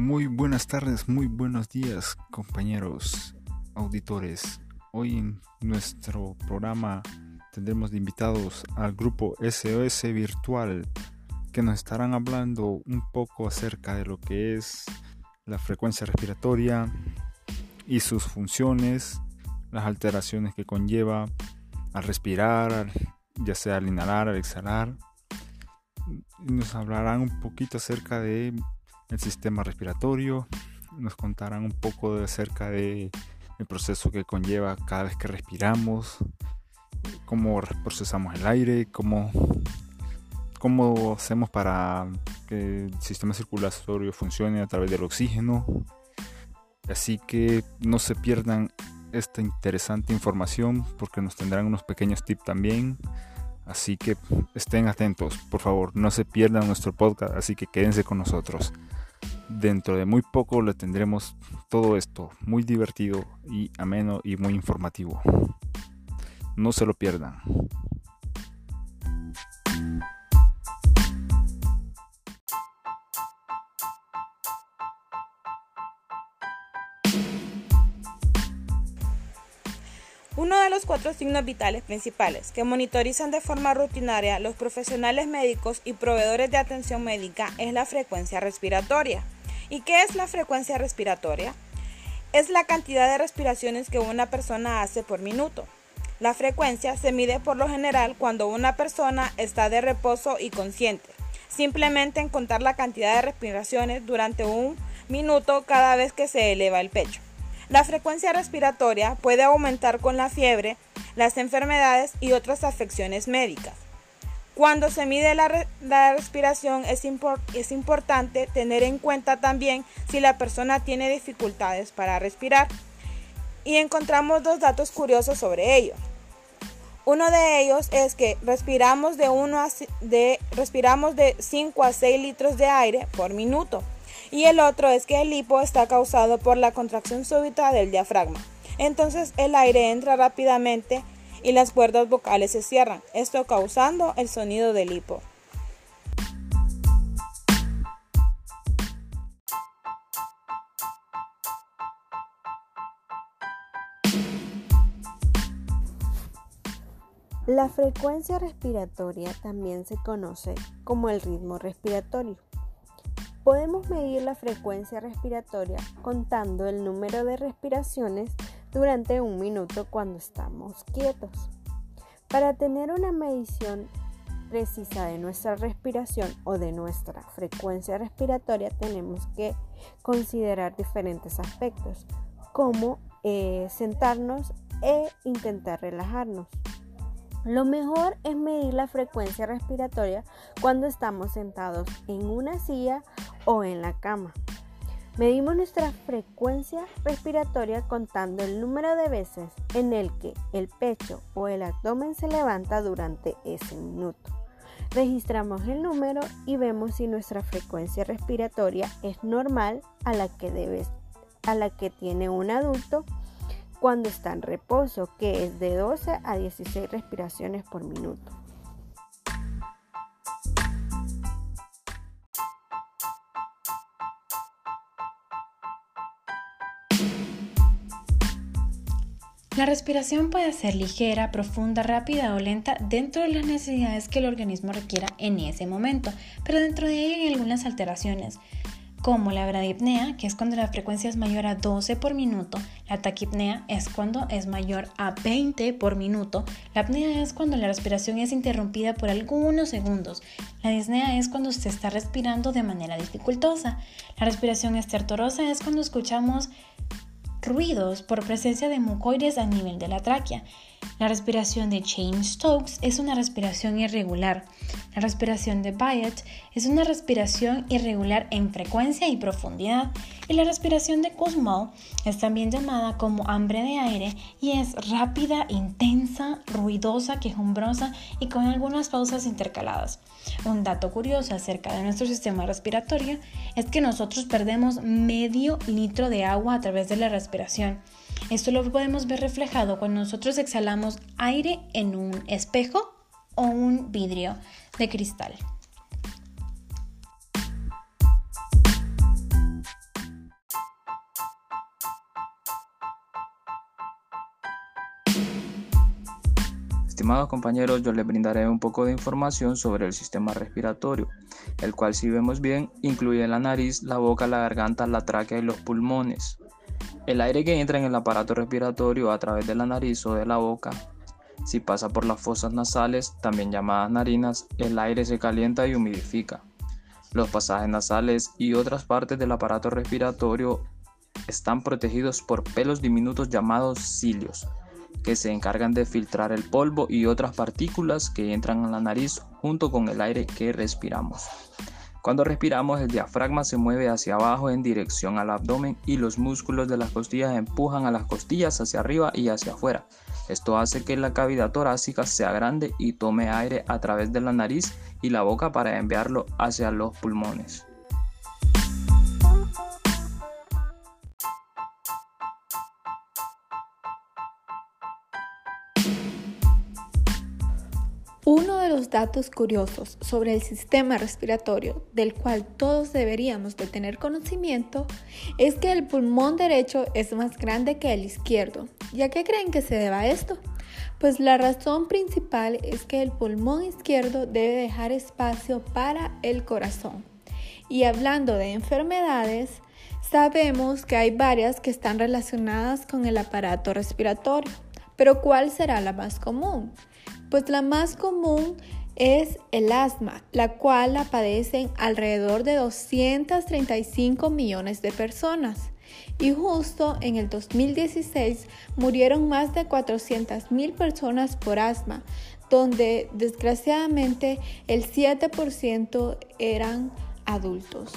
Muy buenas tardes, muy buenos días compañeros auditores. Hoy en nuestro programa tendremos de invitados al grupo SOS Virtual que nos estarán hablando un poco acerca de lo que es la frecuencia respiratoria y sus funciones, las alteraciones que conlleva al respirar, ya sea al inhalar, al exhalar. Nos hablarán un poquito acerca de el sistema respiratorio, nos contarán un poco acerca de el proceso que conlleva cada vez que respiramos, cómo procesamos el aire, cómo, cómo hacemos para que el sistema circulatorio funcione a través del oxígeno. Así que no se pierdan esta interesante información porque nos tendrán unos pequeños tips también. Así que estén atentos, por favor, no se pierdan nuestro podcast, así que quédense con nosotros. Dentro de muy poco le tendremos todo esto muy divertido y ameno y muy informativo. No se lo pierdan. Uno de los cuatro signos vitales principales que monitorizan de forma rutinaria los profesionales médicos y proveedores de atención médica es la frecuencia respiratoria. ¿Y qué es la frecuencia respiratoria? Es la cantidad de respiraciones que una persona hace por minuto. La frecuencia se mide por lo general cuando una persona está de reposo y consciente, simplemente en contar la cantidad de respiraciones durante un minuto cada vez que se eleva el pecho. La frecuencia respiratoria puede aumentar con la fiebre, las enfermedades y otras afecciones médicas. Cuando se mide la, respiración es, es importante tener en cuenta también si la persona tiene dificultades para respirar. Y encontramos dos datos curiosos sobre ello. Uno de ellos es que respiramos de, uno de, respiramos de 5 a 6 litros de aire por minuto y el otro es que el hipo está causado por la contracción súbita del diafragma. Entonces el aire entra rápidamente y las cuerdas vocales se cierran, esto causando el sonido del hipo. La frecuencia respiratoria también se conoce como el ritmo respiratorio. Podemos medir la frecuencia respiratoria contando el número de respiraciones durante un minuto cuando estamos quietos. Para tener una medición precisa de nuestra respiración o de nuestra frecuencia respiratoria tenemos que considerar diferentes aspectos como eh, sentarnos e intentar relajarnos. Lo mejor es medir la frecuencia respiratoria cuando estamos sentados en una silla o en la cama. Medimos nuestra frecuencia respiratoria contando el número de veces en el que el pecho o el abdomen se levanta durante ese minuto. Registramos el número y vemos si nuestra frecuencia respiratoria es normal a la que, debe, a la que tiene un adulto cuando está en reposo, que es de 12 a 16 respiraciones por minuto. La respiración puede ser ligera, profunda, rápida o lenta dentro de las necesidades que el organismo requiera en ese momento, pero dentro de ella hay algunas alteraciones como la bradipnea, que es cuando la frecuencia es mayor a 12 por minuto, la taquipnea es cuando es mayor a 20 por minuto, la apnea es cuando la respiración es interrumpida por algunos segundos, la disnea es cuando se está respirando de manera dificultosa, la respiración estertorosa es cuando escuchamos ruidos por presencia de mucoides a nivel de la tráquea. La respiración de Chain-Stokes es una respiración irregular. La respiración de Byett es una respiración irregular en frecuencia y profundidad. Y la respiración de Kussmaul es también llamada como hambre de aire y es rápida, intensa, ruidosa, quejumbrosa y con algunas pausas intercaladas. Un dato curioso acerca de nuestro sistema respiratorio es que nosotros perdemos medio litro de agua a través de la respiración. Esto lo podemos ver reflejado cuando nosotros exhalamos aire en un espejo o un vidrio de cristal. Estimados compañeros, yo les brindaré un poco de información sobre el sistema respiratorio, el cual si vemos bien incluye la nariz, la boca, la garganta, la tráquea y los pulmones. El aire que entra en el aparato respiratorio a través de la nariz o de la boca, si pasa por las fosas nasales, también llamadas narinas, el aire se calienta y humidifica. Los pasajes nasales y otras partes del aparato respiratorio están protegidos por pelos diminutos llamados cilios, que se encargan de filtrar el polvo y otras partículas que entran a la nariz junto con el aire que respiramos. Cuando respiramos, el diafragma se mueve hacia abajo en dirección al abdomen y los músculos de las costillas empujan a las costillas hacia arriba y hacia afuera. Esto hace que la cavidad torácica sea grande y tome aire a través de la nariz y la boca para enviarlo hacia los pulmones. Datos curiosos sobre el sistema respiratorio del cual todos deberíamos de tener conocimiento es que el pulmón derecho es más grande que el izquierdo. ¿Y a qué creen que se deba esto? Pues la razón principal es que el pulmón izquierdo debe dejar espacio para el corazón. Y hablando de enfermedades, sabemos que hay varias que están relacionadas con el aparato respiratorio. Pero ¿cuál será la más común? Pues la más común es el asma, la cual la padecen alrededor de 235 millones de personas. Y justo en el 2016 murieron más de 400 mil personas por asma, donde desgraciadamente el 7% eran adultos.